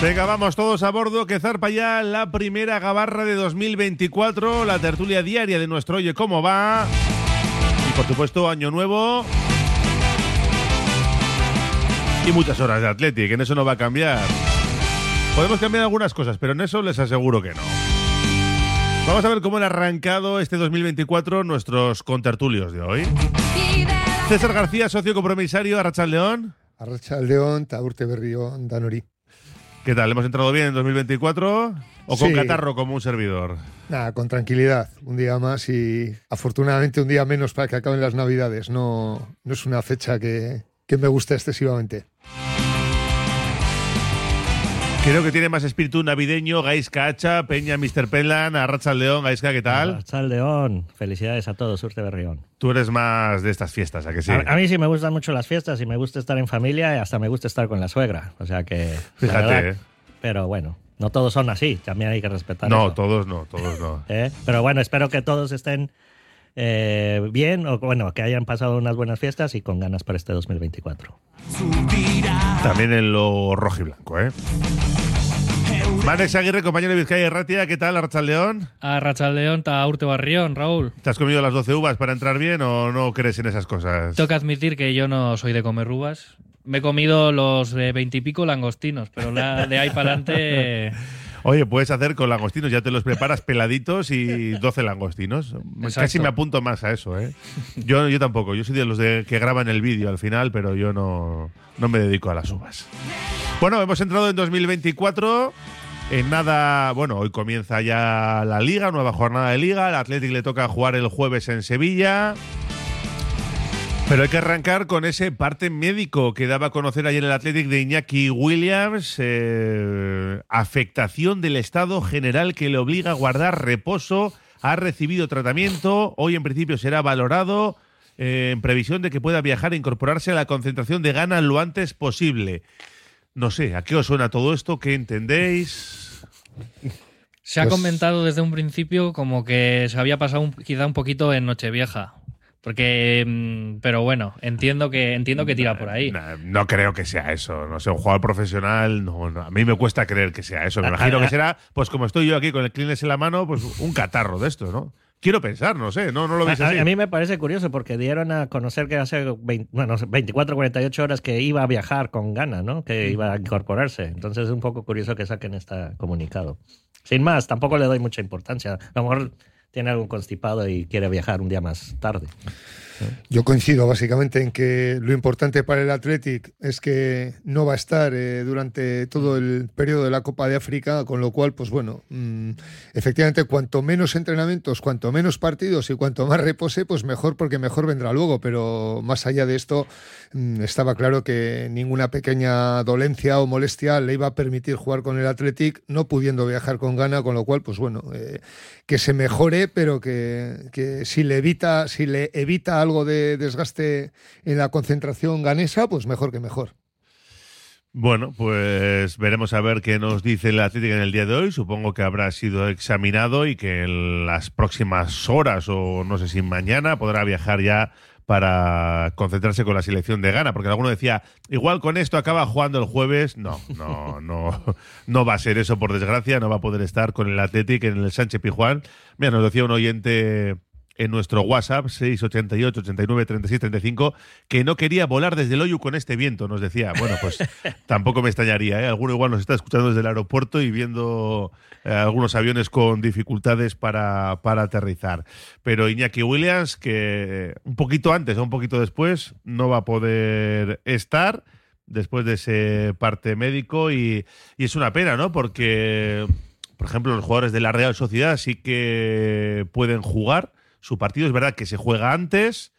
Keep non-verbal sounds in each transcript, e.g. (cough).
Venga, vamos todos a bordo, que zarpa ya la primera gabarra de 2024, la tertulia diaria de nuestro Oye Cómo Va. Y por supuesto, Año Nuevo. Y muchas horas de Athletic, en eso no va a cambiar. Podemos cambiar algunas cosas, pero en eso les aseguro que no. Vamos a ver cómo han arrancado este 2024 nuestros contertulios de hoy. César García, socio compromisario, Arrachal León. Arrachal León, Taurte Berrión, Danori. ¿Qué tal? ¿Hemos entrado bien en 2024? ¿O con catarro como un servidor? Nada, con tranquilidad. Un día más y afortunadamente un día menos para que acaben las Navidades. No, no es una fecha que, que me guste excesivamente. Creo que tiene más espíritu navideño Gaisca Hacha, Peña, Mr. Penlan, Arracha León. Gaisca, ¿qué tal? Arracha León. Felicidades a todos, Urte Berrión. Tú eres más de estas fiestas, ¿a que sí? A, mí sí me gustan mucho las fiestas y me gusta estar en familia y hasta me gusta estar con la suegra. O sea que... Fíjate, ¿eh? Pero bueno, no todos son así. También hay que respetar No, todos no, todos no. (laughs) ¿Eh? Pero bueno, espero que todos estén eh, bien o bueno, que hayan pasado unas buenas fiestas y con ganas para este 2024. También en lo rojo y blanco, ¿eh? Manex Aguirre, compañero de Vizcaya Ratia, ¿qué tal, Arrachaldeón? Arrachaldeón, ta Urte Barrión, Raúl. ¿Te has comido las 12 uvas para entrar bien o no crees en esas cosas? Tengo que admitir que yo no soy de comer uvas. Me he comido los veintipico langostinos, pero de ahí para adelante... (laughs) Oye, puedes hacer con langostinos, ya te los preparas peladitos y 12 langostinos. Casi me apunto más a eso, ¿eh? Yo, yo tampoco, yo soy de los de que graban el vídeo al final, pero yo no, no me dedico a las uvas. Bueno, hemos entrado en 2024. En nada, bueno, hoy comienza ya la liga, nueva jornada de liga. Al Athletic le toca jugar el jueves en Sevilla. Pero hay que arrancar con ese parte médico que daba a conocer ayer el Athletic de Iñaki Williams. Eh, afectación del estado general que le obliga a guardar reposo. Ha recibido tratamiento. Hoy en principio será valorado eh, en previsión de que pueda viajar e incorporarse a la concentración de Gana lo antes posible. No sé, ¿a qué os suena todo esto? ¿Qué entendéis? Se ha pues comentado desde un principio como que se había pasado quizá un poquito en Nochevieja. Porque, mm, pero bueno, entiendo que entiendo que tira por ahí. No, creo que sea eso. No sé, un jugador profesional, no, a mí me cuesta creer que sea eso. Me imagino que será, pues como estoy yo aquí con el Kleenex en la mano, pues un catarro de esto, ¿no? Quiero pensar, no sé, no, no lo veis así. A, mí me parece curioso porque dieron a conocer que hace bueno, 24, 48 horas que iba a viajar con gana, ¿no? Que iba a incorporarse. Entonces es un poco curioso que saquen este comunicado. Sin más, tampoco le doy mucha importancia. A lo mejor tiene algún constipado y quiere viajar un día más tarde. Yo coincido básicamente en que lo importante para el Athletic es que no va a estar eh, durante todo el periodo de la Copa de África, con lo cual, pues bueno, mm, efectivamente, cuanto menos entrenamientos, cuanto menos partidos y cuanto más repose, pues mejor, porque mejor vendrá luego. Pero más allá de esto, mm, estaba claro que ninguna pequeña dolencia o molestia le iba a permitir jugar con el Athletic, no pudiendo viajar con gana, con lo cual, pues bueno, eh, que se mejore, pero que, que si le evita, si le evita algo de desgaste en la concentración ganesa, pues mejor que mejor. Bueno, pues veremos a ver qué nos dice el Atlético en el día de hoy. Supongo que habrá sido examinado y que en las próximas horas o no sé si mañana podrá viajar ya para concentrarse con la selección de Ghana, porque alguno decía, igual con esto acaba jugando el jueves. No, no, no, (laughs) no va a ser eso por desgracia, no va a poder estar con el Atlético en el Sánchez Pijuán. Mira, nos decía un oyente en nuestro WhatsApp 688 89 36 35 que no quería volar desde el hoyo con este viento, nos decía. Bueno, pues (laughs) tampoco me extrañaría, ¿eh? Alguno igual nos está escuchando desde el aeropuerto y viendo eh, algunos aviones con dificultades para, para aterrizar. Pero Iñaki Williams, que un poquito antes o un poquito después no va a poder estar después de ese parte médico y, y es una pena, ¿no? Porque, por ejemplo, los jugadores de la Real Sociedad sí que pueden jugar su partido. Es verdad que se juega antes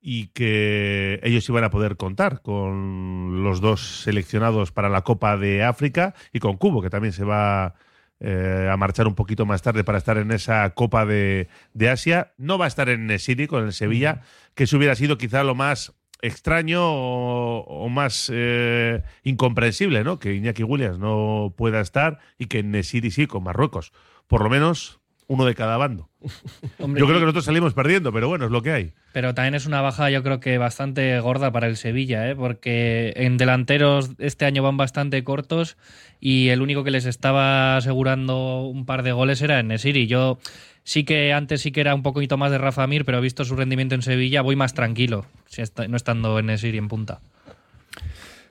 y que ellos iban a poder contar con los dos seleccionados para la Copa de África y con Cubo, que también se va a marchar un poquito más tarde para estar en esa Copa de, Asia. No va a estar en Nesiri con el Sevilla, que eso hubiera sido quizá lo más extraño o, más eh, incomprensible, ¿no? Que Iñaki Williams no pueda estar y que Nesiri sí con Marruecos. Por lo menos uno de cada bando. (laughs) yo creo que nosotros salimos perdiendo, pero bueno, es lo que hay. Pero también es una baja, yo creo que bastante gorda para el Sevilla, ¿eh? porque en delanteros este año van bastante cortos y el único que les estaba asegurando un par de goles era Nesiri. Yo Sí que antes sí que era un poquito más de Rafa Mir, pero visto su rendimiento en Sevilla, voy más tranquilo, si no estando en Nesiri en punta.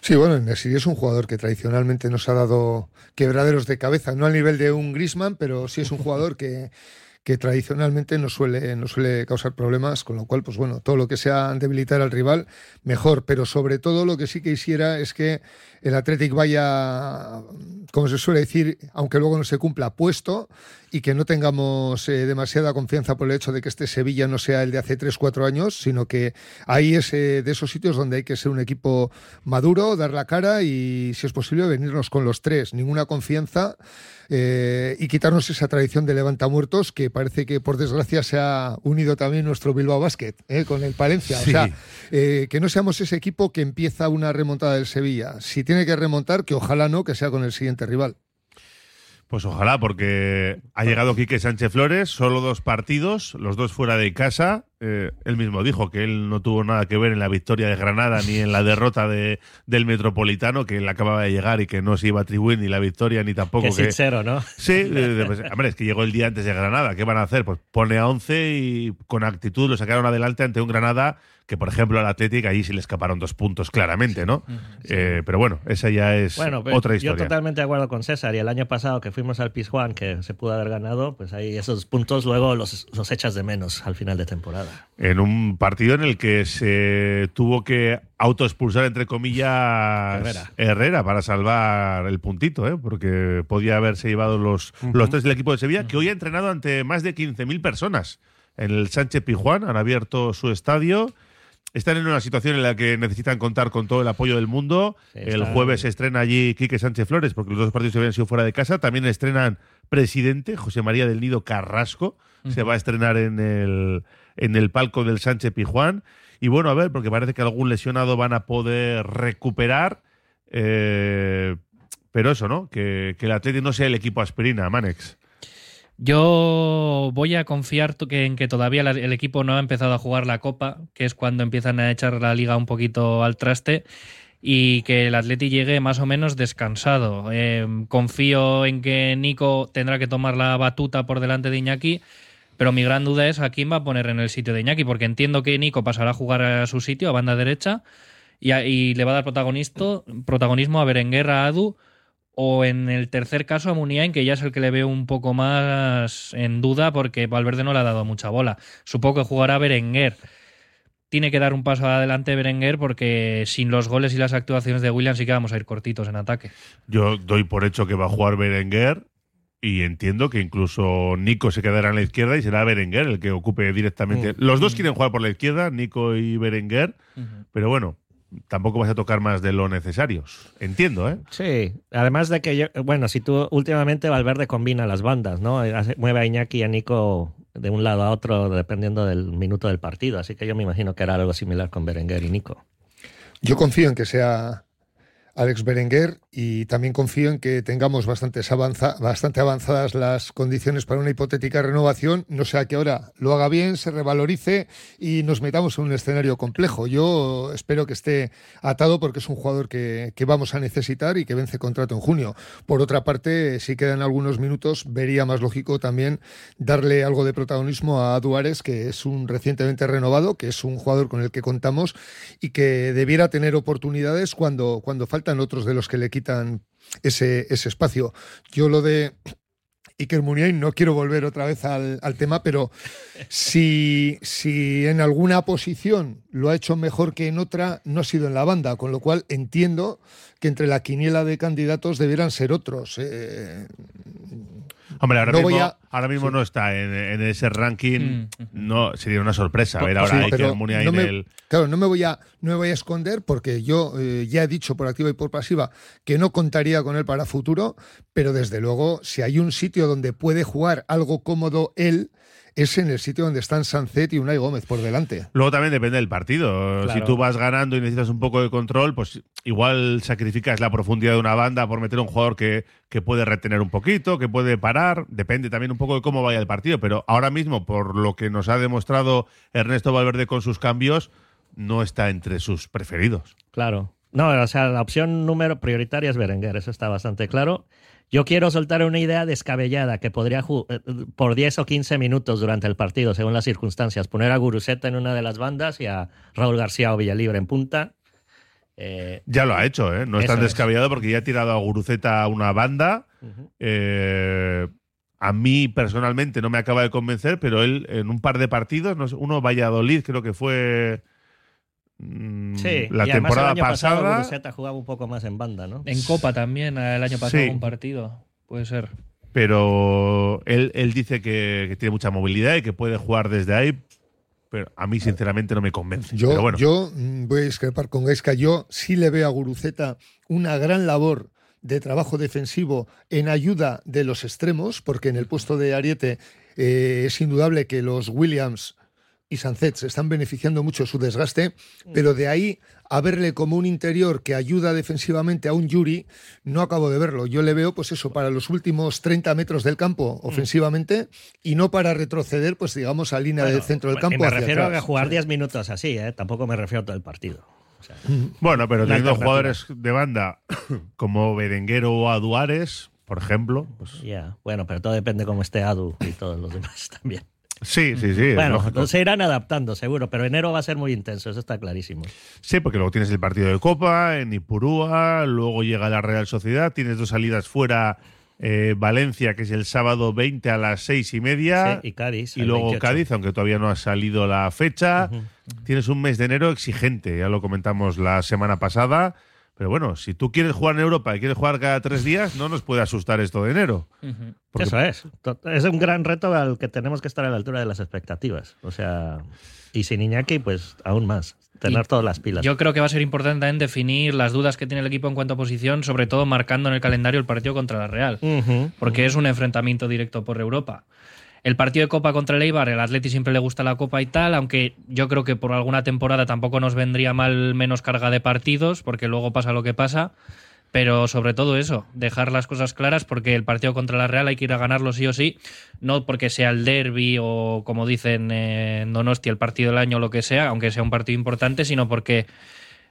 Sí, bueno, Nesiri es un jugador que tradicionalmente nos ha dado quebraderos de cabeza, no al nivel de un Grisman, pero sí es un jugador que, que tradicionalmente no suele, no suele causar problemas, con lo cual, pues bueno, todo lo que sea debilitar al rival, mejor. Pero sobre todo lo que sí que quisiera es que el Athletic vaya, como se suele decir, aunque luego no se cumpla, puesto y que no tengamos eh, demasiada confianza por el hecho de que este Sevilla no sea el de hace 3-4 años, sino que ahí es eh, de esos sitios donde hay que ser un equipo maduro, dar la cara y, si es posible, venirnos con los tres. Ninguna confianza eh, y quitarnos esa tradición de levantamuertos que parece que, por desgracia, se ha unido también nuestro Bilbao Basket con el Palencia. O sea, que no seamos ese equipo que empieza una remontada del Sevilla. Si tiene que remontar, que ojalá no, que sea con el siguiente rival. Pues ojalá, porque ha llegado Quique Sánchez Flores, solo dos partidos, los dos fuera de casa. Eh, él mismo dijo que él no tuvo nada que ver en la victoria de Granada ni en la derrota de, del Metropolitano, que él acababa de llegar y que no se iba a atribuir ni la victoria ni tampoco. que sincero, ¿no? Sí, pues, hombre, es que llegó el día antes de Granada. ¿Qué van a hacer? Pues pone a 11 y con actitud lo sacaron adelante ante un Granada que por ejemplo al Atlético allí sí le escaparon dos puntos claramente, ¿no? Eh, pero bueno, esa ya es bueno, otra historia. Yo totalmente de acuerdo con César y el año pasado que fuimos al Pizjuán, que se pudo haber ganado, pues ahí esos puntos luego los, los echas de menos al final de temporada. En un partido en el que se tuvo que autoexpulsar, entre comillas, Herrera. para salvar el puntito, ¿eh? porque podía haberse llevado los, los tres del equipo de Sevilla, que hoy ha entrenado ante más de 15.000 personas en el Sánchez Pijuán, han abierto su estadio están en una situación en la que necesitan contar con todo el apoyo del mundo. el jueves se estrena allí Quique Sánchez Flores, porque los dos partidos se habían sido fuera de casa. También estrenan presidente José María del Nido Carrasco. Se va a estrenar en el, en el palco del Sánchez Pijuán. Y bueno, a ver, porque parece que algún lesionado van a poder recuperar. Eh, pero eso, ¿no? Que, el Atlético no sea el equipo aspirina, Manex. Yo voy a confiar en que todavía el equipo no ha empezado a jugar la Copa, que es cuando empiezan a echar la liga un poquito al traste, y que el Atleti llegue más o menos descansado. Em, confío en que Nico tendrá que tomar la batuta por delante de Iñaki, pero mi gran duda es a quién va a poner en el sitio de Iñaki, porque entiendo que Nico pasará a jugar a su sitio, a banda derecha, y, le va a dar protagonismo a Berenguer, a Adu o en el tercer caso a Muniain, que ya es el que le veo un poco más en duda porque Valverde no le ha dado mucha bola. Supongo que jugará Berenguer. Tiene que dar un paso adelante Berenguer porque sin los goles y las actuaciones de William sí que vamos a ir cortitos en ataque. Yo doy por hecho que va a jugar Berenguer y entiendo que incluso Nico se quedará en la izquierda y será Berenguer el que ocupe directamente. Mm. Los dos quieren jugar por la izquierda, Nico y Berenguer, pero bueno, tampoco vas a tocar más de lo necesario. Entiendo, ¿eh? Sí, además de que, bueno, si tú últimamente Valverde combina las bandas, ¿no? Mueve a Iñaki y a Nico de un lado a otro dependiendo del minuto del partido, así que yo me imagino que hará algo similar con Berenguer y Nico. Yo confío en que sea Alex Berenguer y también confío en que tengamos bastante avanzadas las condiciones para una hipotética renovación, no sea que ahora lo haga bien, se revalorice y nos metamos en un escenario complejo. Yo espero que esté atado porque es un jugador que, vamos a necesitar y que vence contrato en junio. Por otra parte, si quedan algunos minutos, vería más lógico también darle algo de protagonismo a Duárez, que es un recientemente renovado, que es un jugador con el que contamos y que debiera tener oportunidades cuando, cuando otros de los que le quitan ese, ese espacio. Yo lo de Iker Muniain, no quiero volver otra vez al, tema, pero si, si, en alguna posición lo ha hecho mejor que en otra, no ha sido en la banda, con lo cual entiendo que entre la quiniela de candidatos debieran ser otros. Eh, Hombre, ahora no mismo, a- ahora mismo no está en, en ese ranking. Mm. No, sería una sorpresa ver Sí, ahora a pero Iker Muniain no me- el- Claro, no me voy a, no me voy a esconder porque yo eh, ya he dicho por activa y por pasiva que no contaría con él para futuro, pero desde luego, si hay un sitio donde puede jugar algo cómodo él, es en el sitio donde están Sancet y Unai Gómez por delante. Luego también depende del partido. Claro. Si tú vas ganando y necesitas un poco de control, pues igual sacrificas la profundidad de una banda por meter a un jugador que, que puede retener un poquito, que puede parar. Depende también un poco de cómo vaya el partido. Pero ahora mismo, por lo que nos ha demostrado Ernesto Valverde con sus cambios, no está entre sus preferidos. Claro. No, o sea, la opción número prioritaria es Berenguer, eso está bastante claro. Yo quiero soltar una idea descabellada que podría eh, por 10 o 15 minutos durante el partido, según las circunstancias, poner a Guruseta en una de las bandas y a Raúl García o Villalibre en punta. Eh, Ya lo ha hecho, ¿eh? No es tan es. descabellado porque ya ha tirado a Guruceta a una banda. Eh, a mí personalmente no me acaba de convencer, pero él en un par de partidos, uno Valladolid creo que fue Sí, la y temporada el año pasado pasada. Guruseta jugaba un poco más en banda, ¿no? En Copa también, el año pasado Sí. un partido. Puede ser. pero él, él dice que, que tiene mucha movilidad y que puede jugar desde ahí. Pero a mí, sinceramente, no me convence. Yo, pero bueno, yo mm, voy a discrepar con Gaisca. Yo sí le veo a Guruceta una gran labor de trabajo defensivo en ayuda de los extremos, porque en el puesto de Ariete eh, es indudable que los Williams y Sancet se están beneficiando mucho de su desgaste, pero de ahí a verle como un interior que ayuda defensivamente a un Yuri, no acabo de verlo. Yo le veo, pues eso, para los últimos 30 metros del campo ofensivamente y no para retroceder, pues digamos, a línea del centro del campo. Me hacia refiero atrás. a jugar Sí. 10 minutos así, ¿eh? Tampoco me refiero a todo el partido. O sea, bueno, pero la teniendo jugadores de banda (coughs) como Berenguero o Aduares, por ejemplo, pues ya, bueno, pero todo depende cómo esté Adu y todos los demás (laughs) también. Sí, sí, sí. Bueno, se irán adaptando, seguro, pero enero va a ser muy intenso, eso está clarísimo. Sí, porque luego tienes el partido de Copa en Ipurúa, luego llega la Real Sociedad, tienes dos salidas fuera, eh, Valencia, que es el sábado 20 a las seis y media, Sí, y Cádiz. y luego 28. Cádiz, aunque todavía no ha salido la fecha. Tienes un mes de enero exigente, ya lo comentamos la semana pasada. Pero bueno, si tú quieres jugar en Europa y quieres jugar cada tres días, no nos puede asustar esto de enero. Porque- Eso es. Es un gran reto al que tenemos que estar a la altura de las expectativas. O sea, y sin Iñaki, pues aún más. Tener Y todas las pilas. Yo creo que va a ser importante también definir las dudas que tiene el equipo en cuanto a posición, sobre todo marcando en el calendario el partido contra la Real, porque es un enfrentamiento directo por Europa. El partido de Copa contra el Eibar, el Atleti siempre le gusta la Copa y tal, aunque yo creo que por alguna temporada tampoco nos vendría mal menos carga de partidos, porque luego pasa lo que pasa. Pero sobre todo eso, dejar las cosas claras porque el partido contra la Real hay que ir a ganarlo sí o sí, no porque sea el derby o como dicen en Donosti el partido del año o lo que sea, aunque sea un partido importante, sino porque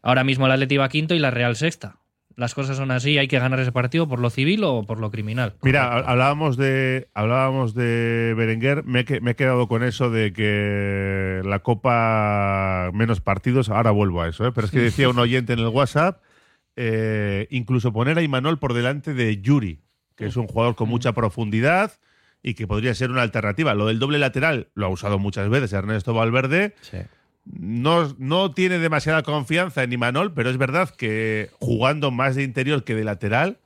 ahora mismo el Atleti va quinto y la Real sexta. Las cosas son así, hay que ganar ese partido por lo civil o por lo criminal. Mira, ha- hablábamos de hablábamos de Berenguer, me, he que- me he quedado con eso de que la Copa menos partidos, ahora vuelvo a eso, ¿eh? pero es que decía un (laughs) oyente en el WhatsApp, eh, incluso poner a Imanol por delante de Yuri, que es un jugador con mucha profundidad y que podría ser una alternativa. Lo del doble lateral lo ha usado muchas veces Ernesto Valverde, Sí. No, no tiene demasiada confianza en Imanol, pero es verdad que jugando más de interior que de lateral,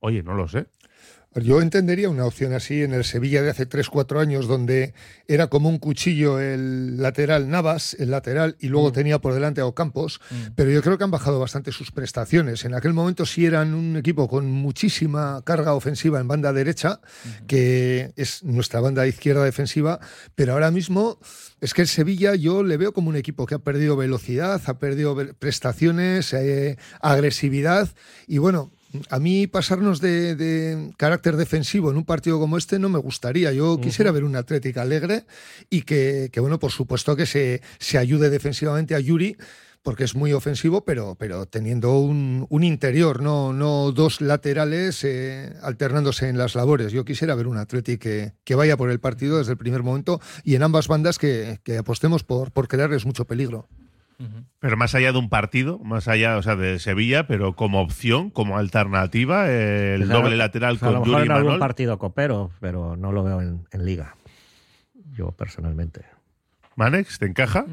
oye, no lo sé. Yo entendería una opción así en el Sevilla de hace 3-4 años, donde era como un cuchillo el lateral Navas, el lateral, y luego tenía por delante a Ocampos, pero yo creo que han bajado bastante sus prestaciones. En aquel momento sí eran un equipo con muchísima carga ofensiva en banda derecha, que es nuestra banda izquierda defensiva, pero ahora mismo es que el Sevilla yo le veo como un equipo que ha perdido velocidad, ha perdido prestaciones, eh, agresividad, y bueno, a mí pasarnos de, de carácter defensivo en un partido como este no me gustaría. Yo quisiera ver un Atlético alegre y que, que, bueno, por supuesto que se, se ayude defensivamente a Yuri porque es muy ofensivo, pero, pero teniendo un, un interior, no, no dos laterales eh, alternándose en las labores. Yo quisiera ver un Atlético que, que vaya por el partido desde el primer momento y en ambas bandas que, que apostemos por, por crearles mucho peligro. Pero más allá de un partido, más allá, o sea, de Sevilla, pero como opción, como alternativa, eh, el doble lateral quizá a lo con mejor Yuri y en algún Manol. partido copero, pero no lo veo en, en liga. Yo personalmente. Manex, ¿te encaja?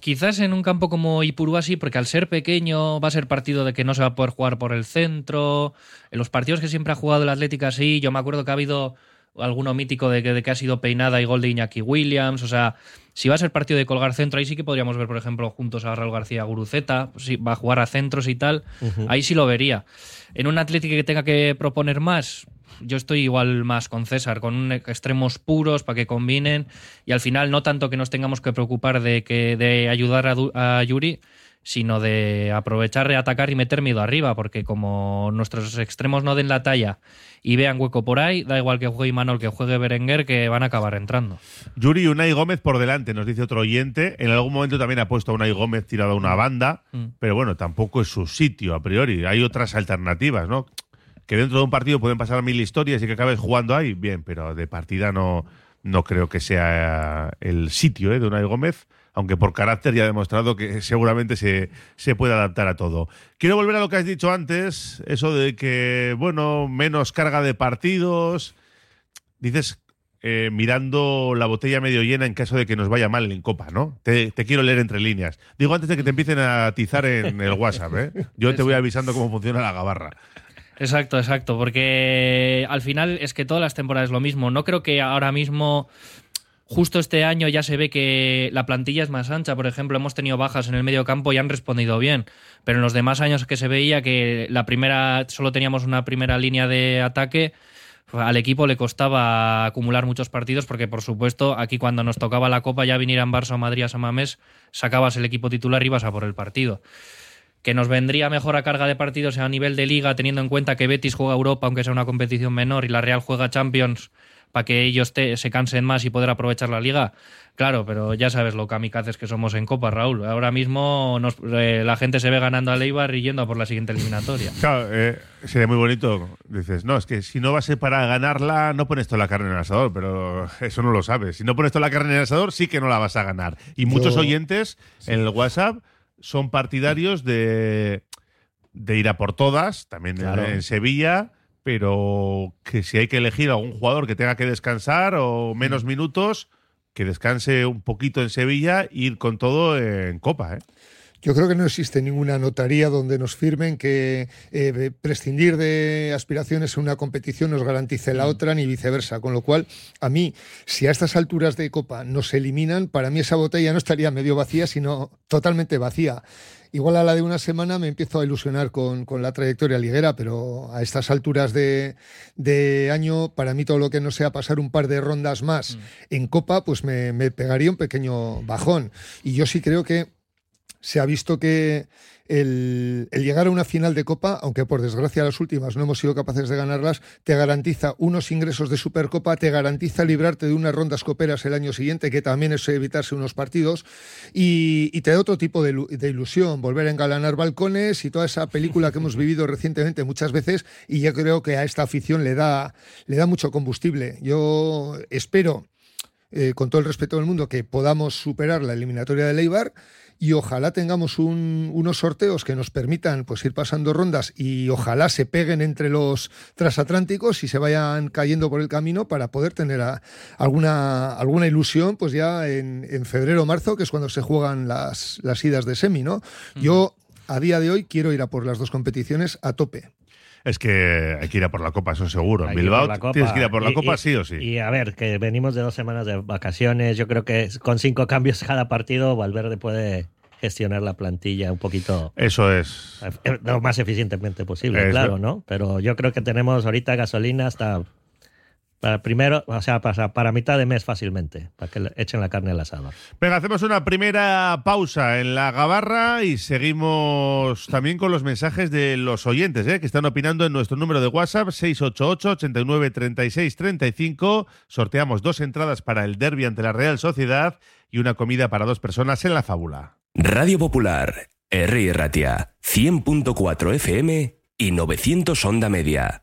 Quizás en un campo como Ipurúa sí, porque al ser pequeño va a ser partido de que no se va a poder jugar por el centro. En los partidos que siempre ha jugado el Atlético así, yo me acuerdo que ha habido alguno mítico de que, de que ha sido peinada y gol de Iñaki Williams. O sea, si va a ser partido de colgar centro, ahí sí que podríamos ver, por ejemplo, juntos a Raúl García Guruceta, si va a jugar a centros y tal, ahí sí lo vería. En un Atlético que tenga que proponer más, yo estoy igual más con César, con un extremos puros para que combinen y al final no tanto que nos tengamos que preocupar de, que, de ayudar a, Yuri, sino de aprovechar, atacar y meter miedo arriba, porque como nuestros extremos no den la talla y vean hueco por ahí, da igual que juegue Imanol, que juegue Berenguer, que van a acabar entrando. Yuri Unai Gómez por delante, nos dice otro oyente. En algún momento también ha puesto a Unai Gómez tirado a una banda, Mm. pero bueno, tampoco es su sitio a priori. Hay otras alternativas, ¿no? Que dentro de un partido pueden pasar mil historias y que acabes jugando ahí, bien, pero de partida no, no creo que sea el sitio ¿eh? de Unai Gómez, aunque por carácter ya ha demostrado que seguramente se, se puede adaptar a todo. Quiero volver a lo que has dicho antes, eso de que, bueno, menos carga de partidos. Dices eh, mirando la botella medio llena en caso de que nos vaya mal en Copa, ¿no? Te, te quiero leer entre líneas. Digo antes de que te empiecen a atizar en el WhatsApp, ¿eh? Yo te voy avisando cómo funciona la gabarra. Exacto, exacto, porque al final es que todas las temporadas es lo mismo. No creo que ahora mismo, justo este año ya se ve que la plantilla es más ancha. Por ejemplo, hemos tenido bajas en el medio campo y han respondido bien. Pero en los demás años que se veía que la primera, solo teníamos una primera línea de ataque, al equipo le costaba acumular muchos partidos porque, por supuesto, aquí cuando nos tocaba la Copa ya vinieran Barça o Madrid a San Mamés, sacabas el equipo titular y ibas a por el partido que nos vendría mejor a carga de partidos a nivel de liga, teniendo en cuenta que Betis juega Europa, aunque sea una competición menor, y la Real juega Champions para que ellos te- se cansen más y poder aprovechar la liga. Claro, pero ya sabes lo kamikazes que somos en Copa, Raúl. Ahora mismo nos- eh, la gente se ve ganando a Leibar y yendo a por la siguiente eliminatoria. Claro, eh, sería muy bonito. Dices, no, es que si no va a ser para ganarla, no pones toda la carne en el asador, pero eso no lo sabes. Si no pones toda la carne en el asador, sí que no la vas a ganar. Y muchos Yo- oyentes en el WhatsApp son partidarios de, de ir a por todas, también en, Sevilla, pero que si hay que elegir a algún jugador que tenga que descansar o menos minutos, que descanse un poquito en Sevilla e ir con todo en Copa, ¿eh? Yo creo que no existe ninguna notaría donde nos firmen que eh, prescindir de aspiraciones en una competición nos garantice la otra ni viceversa. Con lo cual, a mí, si a estas alturas de Copa nos eliminan, para mí esa botella no estaría medio vacía, sino totalmente vacía. Igual a la de una semana me empiezo a ilusionar con, con la trayectoria liguera, pero a estas alturas de, de año, para mí todo lo que no sea pasar un par de rondas más en Copa, pues me, me pegaría un pequeño bajón. Y yo sí creo que se ha visto que el, llegar a una final de Copa, aunque por desgracia las últimas no hemos sido capaces de ganarlas, te garantiza unos ingresos de Supercopa, te garantiza librarte de unas rondas coperas el año siguiente, que también es evitarse unos partidos, y, te da otro tipo de ilusión, volver a engalanar balcones y toda esa película que hemos vivido recientemente muchas veces, y yo creo que a esta afición le da, le da mucho combustible. Yo espero eh, con todo el respeto del mundo, que podamos superar la eliminatoria de Leibar y ojalá tengamos un- unos sorteos que nos permitan pues ir pasando rondas y ojalá se peguen entre los transatlánticos y se vayan cayendo por el camino para poder tener a- alguna, alguna ilusión pues ya en, en febrero o marzo, que es cuando se juegan las, las idas de semi, ¿no? Yo a día de hoy quiero ir a por las dos competiciones a tope. Es que hay que ir a por la Copa, eso seguro. En Bilbao tienes que ir a por la Y- Copa y- sí o sí. Y a ver, que venimos de dos semanas de vacaciones. Yo creo que con cinco cambios cada partido, Valverde puede gestionar la plantilla un poquito Eso es. eh, lo más eficientemente posible, claro, ¿no? Pero yo creo que tenemos ahorita gasolina hasta para primero, o sea, para, para mitad de mes fácilmente, para que le echen la carne al asador. Venga, hacemos una primera pausa en la gabarra y seguimos también con los mensajes de los oyentes ¿eh? que están opinando en nuestro número de WhatsApp 688-89-36-35. Sorteamos dos entradas para el derby ante la Real Sociedad y una comida para dos personas en la fábula. Radio Popular, R. Ratia, 100.4 FM y 900 Onda Media.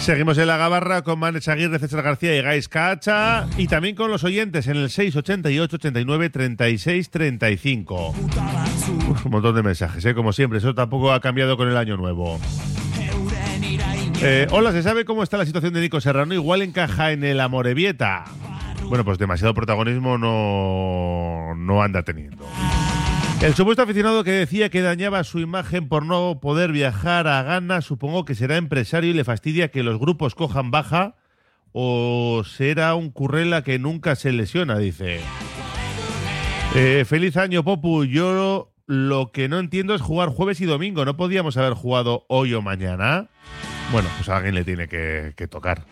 Seguimos en la gabarra con Manes Aguirre, César García y Gais Cacha. Y también con los oyentes en el 688 89 36 35. un montón de mensajes, ¿eh? como siempre. Eso tampoco ha cambiado con el año nuevo. Eh, hola, ¿se sabe cómo está la situación de Nico Serrano? Igual encaja en el Amorebieta. Bueno, pues demasiado protagonismo no, no anda teniendo. El supuesto aficionado que decía que dañaba su imagen por no poder viajar a Ghana, supongo que será empresario y le fastidia que los grupos cojan baja o será un currela que nunca se lesiona, dice. Eh, feliz año, Popu. Yo lo que no entiendo es jugar jueves y domingo. ¿No podíamos haber jugado hoy o mañana? Bueno, pues a alguien le tiene que, que tocar.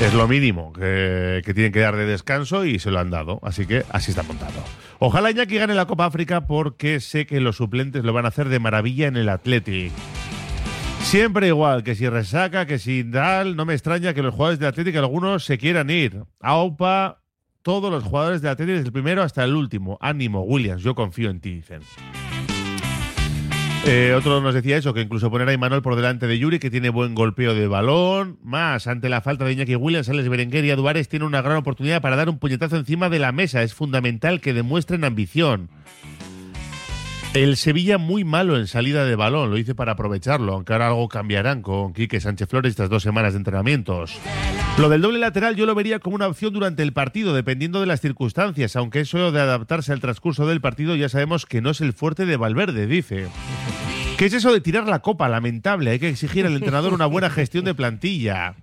Es lo mínimo que, tienen que dar de descanso y se lo han dado. Así que así está montado. Ojalá Iñaki gane la Copa África porque sé que los suplentes lo van a hacer de maravilla en el Athletic. Siempre igual, que si resaca, que si tal, no me extraña que los jugadores de Athletic algunos se quieran ir. AUPA, todos los jugadores de Athletic desde el primero hasta el último. Ánimo, Williams, yo confío en ti, dicen. Eh, otro nos decía eso, que incluso poner a Imanol por delante de Yuri, que tiene buen golpeo de balón. Más, ante la falta de Iñaki Williams, Alex Berenguer y Aduares tiene una gran oportunidad para dar un puñetazo encima de la mesa. Es fundamental que demuestren ambición. El Sevilla muy malo en salida de balón, lo hice para aprovecharlo, aunque ahora algo cambiarán con Quique Sánchez Flores estas dos semanas de entrenamientos. Lo del doble lateral yo lo vería como una opción durante el partido, dependiendo de las circunstancias, aunque eso de adaptarse al transcurso del partido ya sabemos que no es el fuerte de Valverde, dice. ¿Qué es eso de tirar la copa? Lamentable, hay que exigir al entrenador una buena gestión de plantilla.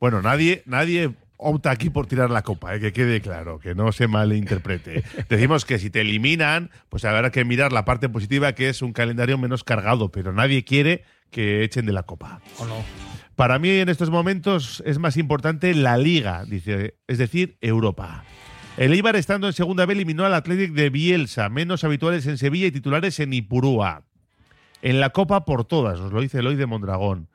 Bueno, nadie, nadie opta aquí por tirar la copa, ¿eh? que quede claro, que no se malinterprete. Decimos que si te eliminan, pues habrá que mirar la parte positiva, que es un calendario menos cargado, pero nadie quiere que echen de la copa. ¿O no? Para mí en estos momentos es más importante la liga, dice, es decir, Europa. El Eibar estando en segunda B eliminó al Athletic de Bielsa, menos habituales en Sevilla y titulares en Ipurúa. En la Copa por todas, nos lo dice Eloy de Mondragón.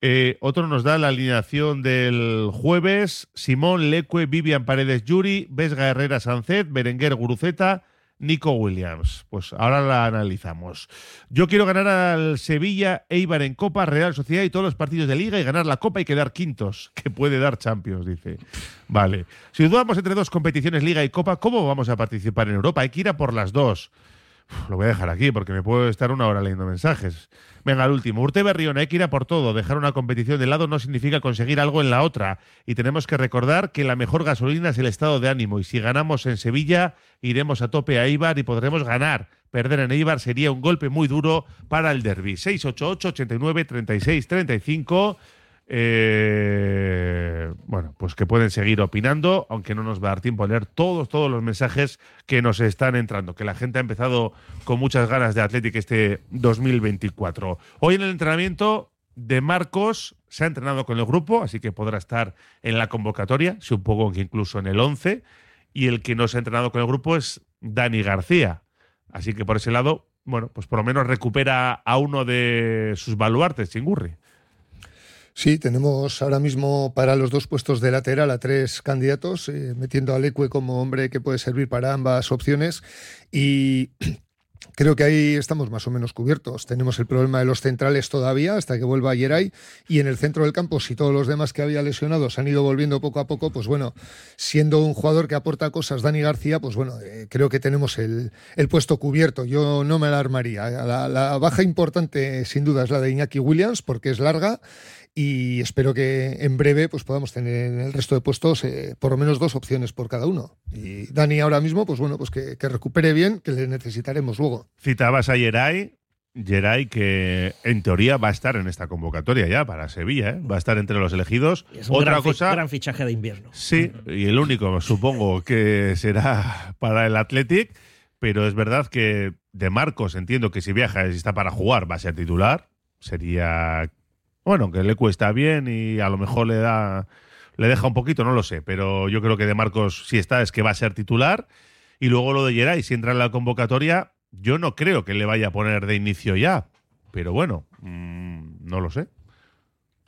Eh, otro nos da la alineación del jueves. Simón, Leque, Vivian Paredes, Yuri, Vesga Herrera, Sancet, Berenguer, Guruceta, Nico Williams. Pues ahora la analizamos. Yo quiero ganar al Sevilla, Eibar en Copa, Real Sociedad y todos los partidos de Liga y ganar la Copa y quedar quintos, (laughs) que puede dar Champions, dice. Vale. Si dudamos entre dos competiciones, Liga y Copa, ¿cómo vamos a participar en Europa? Hay que ir a por las dos. Lo voy a dejar aquí porque me puedo estar una hora leyendo mensajes. Venga, el último. Urte Berrión, hay que ir a por todo. Dejar una competición de lado no significa conseguir algo en la otra. Y tenemos que recordar que la mejor gasolina es el estado de ánimo. Y si ganamos en Sevilla, iremos a tope a Eibar y podremos ganar. Perder en Eibar sería un golpe muy duro para el derby. 688 89 36 35 eh, bueno, pues que pueden seguir opinando, aunque no nos va a dar tiempo a leer todos, todos los mensajes que nos están entrando, que la gente ha empezado con muchas ganas de Athletic este 2024. Hoy en el entrenamiento de Marcos se ha entrenado con el grupo, así que podrá estar en la convocatoria, supongo que incluso en el 11, y el que no se ha entrenado con el grupo es Dani García. Así que por ese lado, bueno, pues por lo menos recupera a uno de sus baluartes, Chingurri. Sí, tenemos ahora mismo para los dos puestos de lateral a tres candidatos, eh, metiendo a Leque como hombre que puede servir para ambas opciones. Y (clears throat) Creo que ahí estamos más o menos cubiertos. Tenemos el problema de los centrales todavía hasta que vuelva Yeray y en el centro del campo, si todos los demás que había lesionados han ido volviendo poco a poco, pues bueno, siendo un jugador que aporta cosas, Dani García, pues bueno, eh, creo que tenemos el, puesto cubierto. Yo no me alarmaría. La, la baja importante, sin duda, es la de Iñaki Williams porque es larga y espero que en breve pues podamos tener en el resto de puestos eh, por lo menos dos opciones por cada uno. Y Dani ahora mismo, pues bueno, pues que, recupere bien, que le necesitaremos luego. Citabas a Geray, Geray que en teoría va a estar en esta convocatoria ya para Sevilla, ¿eh? va a estar entre los elegidos. Es un Otra gran, cosa, gran fichaje de invierno. Sí, y el único supongo que será para el Athletic, pero es verdad que de Marcos entiendo que si viaja y está para jugar va a ser titular. Sería bueno, que le cuesta bien y a lo mejor le da le deja un poquito, no lo sé, pero yo creo que de Marcos si está es que va a ser titular y luego lo de Geray, si entra en la convocatoria, yo no creo que le vaya a poner de inicio ya, pero bueno, mm, no lo sé.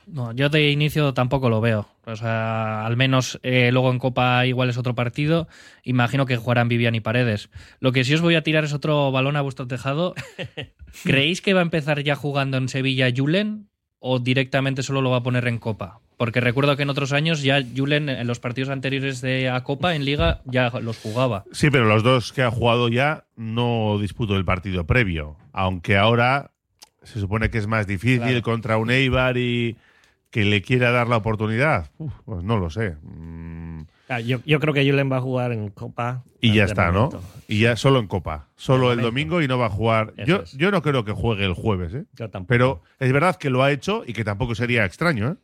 No, yo de inicio tampoco lo veo. O sea, al menos eh, luego en Copa igual es otro partido. Imagino que jugarán Vivian y Paredes. Lo que sí os voy a tirar es otro balón a vuestro tejado. (laughs) ¿Creéis que va a empezar ya jugando en Sevilla Julen? O directamente solo lo va a poner en Copa? Porque recuerdo que en otros años ya Julen en los partidos anteriores de a Copa en Liga ya los jugaba. Sí, pero los dos que ha jugado ya no disputó el partido previo. Aunque ahora se supone que es más difícil contra un Eibar y que le quiera dar la oportunidad. pues no lo sé. Mm, Ah, yo, creo que Julen va a jugar en Copa. Y ya está, ¿no? Y ya solo en Copa. Solo el domingo y no va a jugar. Yo, yo no creo que juegue el jueves, ¿eh? Yo tampoco. Pero es verdad que lo ha hecho y que tampoco sería extraño, ¿eh?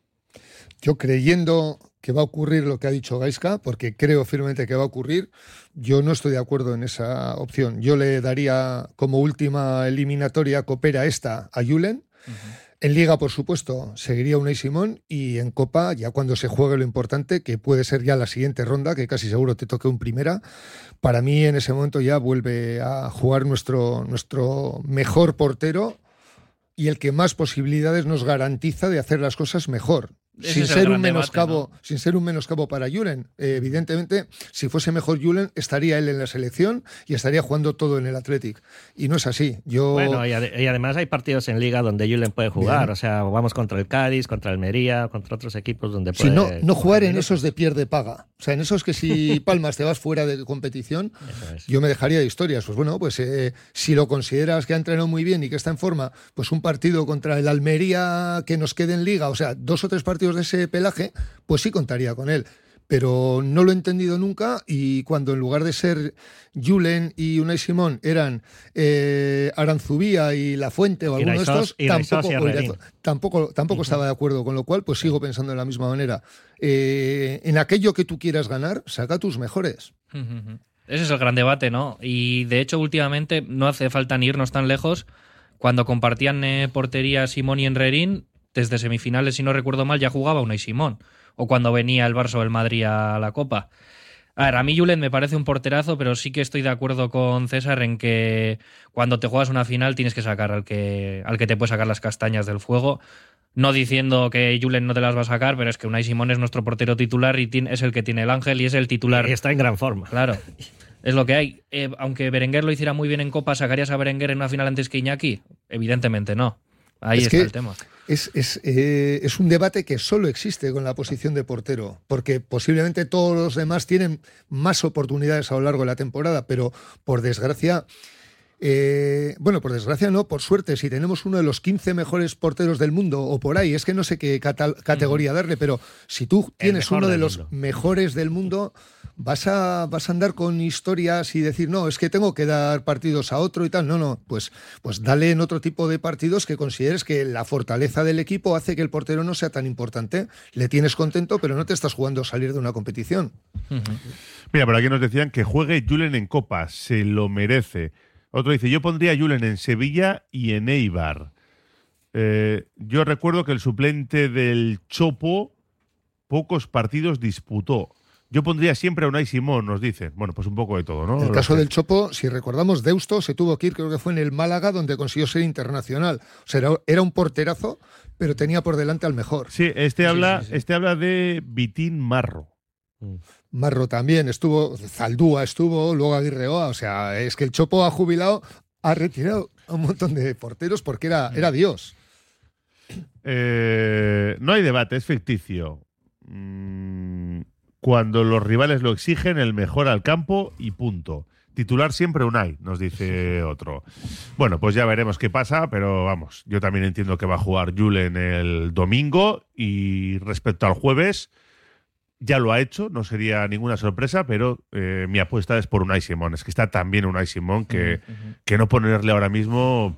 Yo creyendo que va a ocurrir lo que ha dicho Gaiska, porque creo firmemente que va a ocurrir, yo no estoy de acuerdo en esa opción. Yo le daría como última eliminatoria coopera esta a Julen. En Liga, por supuesto, seguiría Unai Simón y en Copa, ya cuando se juegue lo importante, que puede ser ya la siguiente ronda, que casi seguro te toque un primera, para mí en ese momento ya vuelve a jugar nuestro, nuestro mejor portero y el que más posibilidades nos garantiza de hacer las cosas mejor sin ser, un menoscabo, sin ser un menoscabo para Julen. Eh, evidentemente, si fuese mejor Julen, estaría él en la selección y estaría jugando todo en el Athletic. Y no es así. Yo... Bueno, y, además hay partidos en Liga donde Julen puede jugar. O sea, vamos contra el Cádiz, contra Almería, contra otros equipos donde puede. Si no, no jugar en esos de pierde paga. O sea, en esos que si (laughs) palmas te vas fuera de competición, yo me dejaría de historias. Pues bueno, pues eh, si lo consideras que ha entrenado muy bien y que está en forma, pues un partido contra el Almería que nos quede en Liga, o sea, dos o tres partidos de ese pelaje, pues sí contaría con él. Pero no lo he entendido nunca y cuando en lugar de ser Julen y Unai Simón eran eh, Aranzubía y La Fuente o alguno de estos, tampoco, tampoco, estaba de acuerdo, con lo cual pues sigo pensando de la misma manera. Eh, en aquello que tú quieras ganar, saca tus mejores. Ese es el gran debate, ¿no? Y de hecho últimamente no hace falta ni irnos tan lejos. Cuando compartían eh, portería Simón y Enrerín, desde semifinales, si no recuerdo mal, ya jugaba Unai Simón. O cuando venía el Barça o el Madrid a la Copa. A ver, a mí Julen me parece un porterazo, pero sí que estoy de acuerdo con César en que cuando te juegas una final tienes que sacar al que, al que te puede sacar las castañas del fuego. No diciendo que Julen no te las va a sacar, pero es que Unai Simón es nuestro portero titular y es el que tiene el ángel y es el titular. Y está en gran forma. Claro. Es lo que hay. Eh, aunque Berenguer lo hiciera muy bien en Copa, ¿sacarías a Berenguer en una final antes que Iñaki? Evidentemente no. Ahí está el tema. Es, eh, es, un debate que solo existe con la posición de portero, porque posiblemente todos los demás tienen más oportunidades a lo largo de la temporada, pero por desgracia Eh, bueno, por desgracia no, por suerte, si tenemos uno de los 15 mejores porteros del mundo o por ahí, es que no sé qué categoría darle, pero si tú tienes uno de los mejores del mundo, vas a, vas a andar con historias y decir, no, es que tengo que dar partidos a otro y tal. No, no, pues, pues dale en otro tipo de partidos que consideres que la fortaleza del equipo hace que el portero no sea tan importante. Le tienes contento, pero no te estás jugando a salir de una competición. Mira, por aquí nos decían que juegue Julen en Copa, se lo merece. Otro dice, yo pondría a Julen en Sevilla y en Eibar. Eh, yo recuerdo que el suplente del Chopo pocos partidos disputó. Yo pondría siempre a Unai Simón, nos dice. Bueno, pues un poco de todo, ¿no? En el caso del Chopo, si recordamos, Deusto se tuvo que ir, creo que fue en el Málaga, donde consiguió ser internacional. O sea, era un porterazo, pero tenía por delante al mejor. Sí, este, habla, este habla de Vitín Marro. Mm. Marro también, estuvo, Zaldúa estuvo, luego Aguirreoa, o sea, es que el Chopo ha jubilado, ha retirado a un montón de porteros porque era, era Dios. Eh, no hay debate, es ficticio. Mm, cuando los rivales lo exigen, el mejor al campo y punto. Titular siempre un hay, nos dice (laughs) otro. Bueno, pues ya veremos qué pasa, pero vamos, yo también entiendo que va a jugar Julen el domingo y respecto al jueves, ya lo ha hecho, no sería ninguna sorpresa, pero eh, mi apuesta es por Unai Simón. Es que está también Unai Simón que, que no ponerle ahora mismo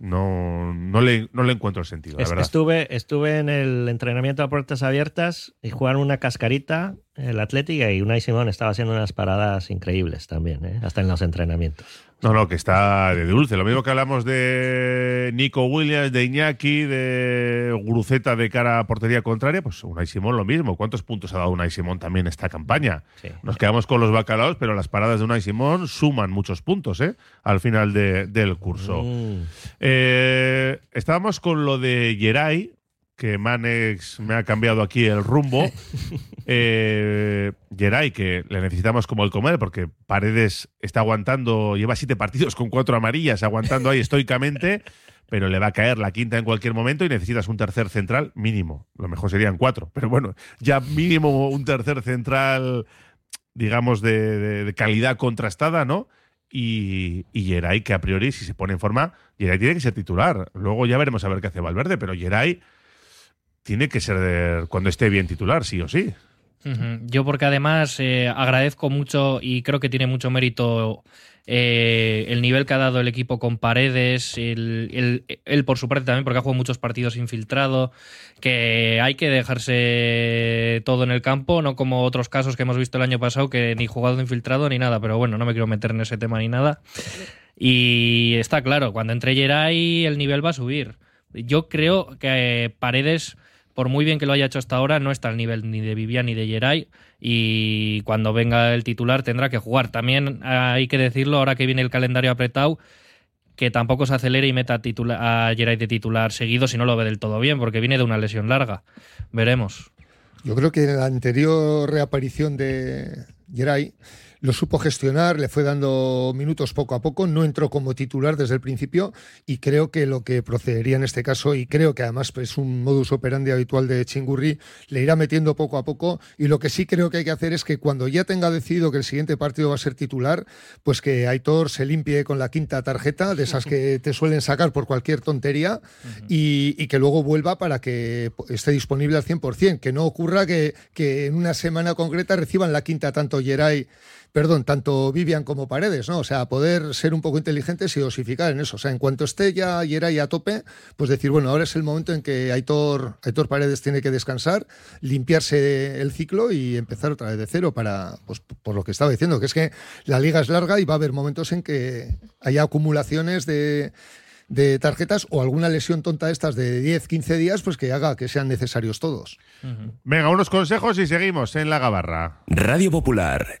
no, no, le, no le encuentro sentido. La verdad. Estuve, estuve en el entrenamiento a puertas abiertas y jugaron una cascarita, el Atlético, y Unai Simón estaba haciendo unas paradas increíbles también, ¿eh? hasta en los entrenamientos. No, no, que está de dulce. Lo mismo que hablamos de Nico Williams, de Iñaki, de Guruceta de cara a portería contraria, pues Unai Simón lo mismo. ¿Cuántos puntos ha dado Unai Simón también esta campaña? Nos quedamos con los bacalaos, pero las paradas de Unai Simón suman muchos puntos ¿eh? al final del curso. Mm. Eh, estábamos con lo de Geray, que Manex me ha cambiado aquí el rumbo. (laughs) eh, Geray, que le necesitamos como el comer, porque Paredes está aguantando, lleva siete partidos con cuatro amarillas, aguantando ahí estoicamente, (laughs) pero le va a caer la quinta en cualquier momento y necesitas un tercer central mínimo. Lo mejor serían cuatro, pero bueno, ya mínimo un tercer central, digamos, de, calidad contrastada, ¿no? Y, y Geray, que a priori, si se pone en forma, Geray tiene que ser titular. Luego ya veremos a ver qué hace Valverde, pero Geray tiene que ser cuando esté bien titular, sí o sí. Yo porque además eh, agradezco mucho y creo que tiene mucho mérito eh, el nivel que ha dado el equipo con Paredes, él por su parte también porque ha jugado muchos partidos infiltrado, que hay que dejarse todo en el campo, no como otros casos que hemos visto el año pasado que ni jugado infiltrado ni nada, pero bueno, no me quiero meter en ese tema ni nada. Y está claro, cuando entre Geray el nivel va a subir. Yo creo que Paredes por muy bien que lo haya hecho hasta ahora, no está al nivel ni de Vivian ni de Geray y cuando venga el titular tendrá que jugar. También hay que decirlo, ahora que viene el calendario apretado, que tampoco se acelere y meta a Geray de titular seguido si no lo ve del todo bien, porque viene de una lesión larga. Veremos. Yo creo que en la anterior reaparición de Geray lo supo gestionar, le fue dando minutos poco a poco, no entró como titular desde el principio y creo que lo que procedería en este caso, y creo que además es un modus operandi habitual de Chingurri, le irá metiendo poco a poco y lo que sí creo que hay que hacer es que cuando ya tenga decidido que el siguiente partido va a ser titular, pues que Aitor se limpie con la quinta tarjeta, de esas que (laughs) te suelen sacar por cualquier tontería, y, que luego vuelva para que esté disponible al 100%, que no ocurra que, que en una semana concreta reciban la quinta tanto Geray perdón, tanto Vivian como Paredes, ¿no? O sea, poder ser un poco inteligentes y dosificar en eso. O sea, en cuanto esté ya y era a tope, pues decir, bueno, ahora es el momento en que Aitor, Aitor Paredes tiene que descansar, limpiarse el ciclo y empezar otra vez de cero para, pues por lo que estaba diciendo, que es que la liga es larga y va a haber momentos en que haya acumulaciones de de tarjetas o alguna lesión tonta de estas de 10, 15 días, pues que haga que sean necesarios todos. Venga, unos consejos y seguimos en la gabarra. Radio Popular,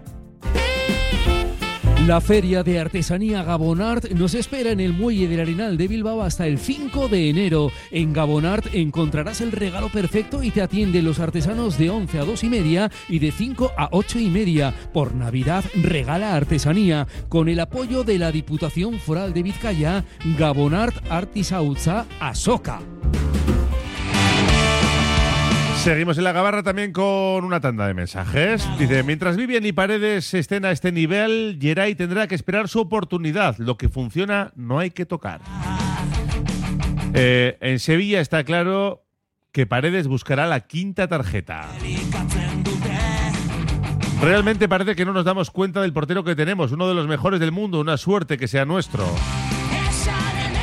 La Feria de Artesanía Gabonart nos espera en el Muelle del Arenal de Bilbao hasta el 5 de enero. En Gabonart encontrarás el regalo perfecto y te atienden los artesanos de 11 a 2 y media y de 5 a 8 y media. Por Navidad regala artesanía con el apoyo de la Diputación Foral de Vizcaya, Gabonart Artisautza Asoka. Seguimos en la gabarra también con una tanda de mensajes. Dice, mientras Vivian y Paredes estén a este nivel, Geray tendrá que esperar su oportunidad. Lo que funciona no hay que tocar. Eh, en Sevilla está claro que Paredes buscará la quinta tarjeta. Realmente parece que no nos damos cuenta del portero que tenemos, uno de los mejores del mundo, una suerte que sea nuestro.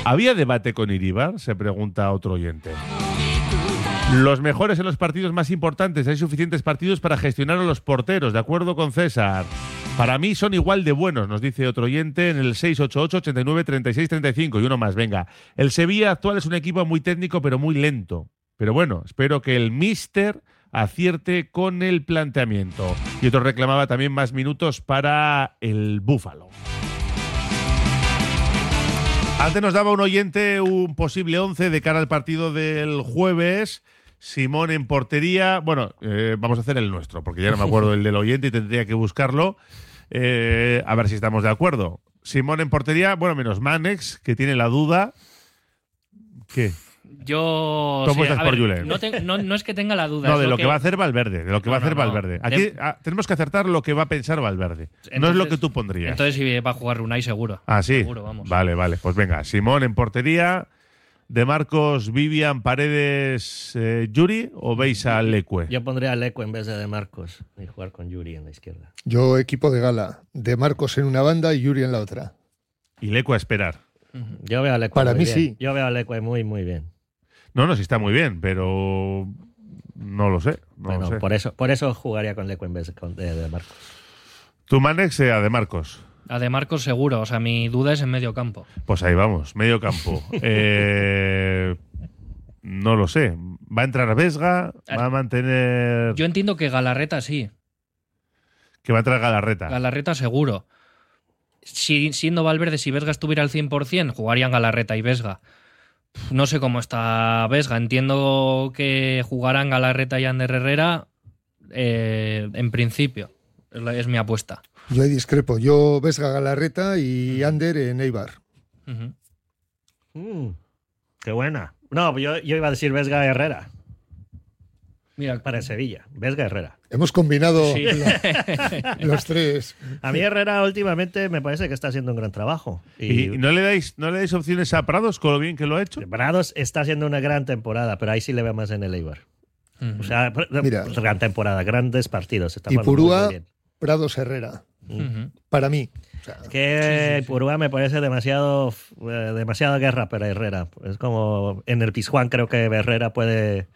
¿Había debate con Iribar? Se pregunta otro oyente. Los mejores en los partidos más importantes. Hay suficientes partidos para gestionar a los porteros, de acuerdo con César. Para mí son igual de buenos, nos dice otro oyente en el 688-89-36-35. Y uno más, venga. El Sevilla actual es un equipo muy técnico, pero muy lento. Pero bueno, espero que el Mister acierte con el planteamiento. Y otro reclamaba también más minutos para el Búfalo. Antes nos daba un oyente un posible 11 de cara al partido del jueves. Simón en portería. Bueno, eh, vamos a hacer el nuestro, porque ya no me acuerdo el del oyente y tendría que buscarlo. Eh, a ver si estamos de acuerdo. Simón en portería, bueno, menos Manex, que tiene la duda. ¿Qué? Yo. ¿Cómo sí, estás a por ver, Julen? No, te- no- no es que tenga la duda. No, de lo que va a hacer Valverde, de lo que va a hacer. Valverde. Aquí De- ah, tenemos que acertar lo que va a pensar Valverde. no es lo que tú pondrías. Entonces sí va a jugar Unai seguro. ah, sí. Seguro, vamos. Vale, vale. Pues venga, Simón en portería. De Marcos, Vivian, Paredes, eh, Yuri o veis a Lecue? Yo pondría a Leco en vez de De Marcos y jugar con Yuri en la izquierda. Yo equipo de gala, de Marcos en una banda y Yuri en la otra. Y Lecue a esperar. Yo veo a Leco Para muy mí bien. sí. Yo veo a Leco muy, muy bien. No, no, sí está muy bien, pero no lo sé. No Bueno, lo sé. por eso, por eso jugaría con Leco en vez de, de- de Marcos. Tu Manex eh, a De Marcos. A De Marcos seguro. O sea, mi duda es en medio campo. Pues ahí vamos, medio campo. (laughs) Eh, no lo sé. ¿Va a entrar Vesga? ¿Va a mantener. Yo entiendo que Galarreta sí. Que va a entrar Galarreta. Galarreta seguro. Si, siendo Valverde, si Vesga estuviera al 100%, jugarían Galarreta y Vesga. No sé cómo está Vesga. Entiendo que jugarán Galarreta y Ander Herrera eh, en principio. Es mi apuesta. Yo ahí discrepo. Yo Vesga Galarreta y Ander en Eibar. Mm, qué buena. No, yo, yo iba a decir Vesga Herrera. Mira, para el Sevilla. Vesga Herrera. Hemos combinado Sí. la- (laughs) los tres. A mí Herrera últimamente me parece que está haciendo un gran trabajo. ¿Y, y no le dais no le dais opciones a Prados con lo bien que lo ha hecho? Prados está haciendo una gran temporada, pero ahí sí le veo más en el Eibar. O sea, Mira. gran temporada, grandes partidos. Está Y Purúa. Prados Herrera. Ujú. Para mí. Es que Purúa me parece demasiado, eh, demasiada guerra para Herrera. Es como en el Pizjuán creo que Herrera puede.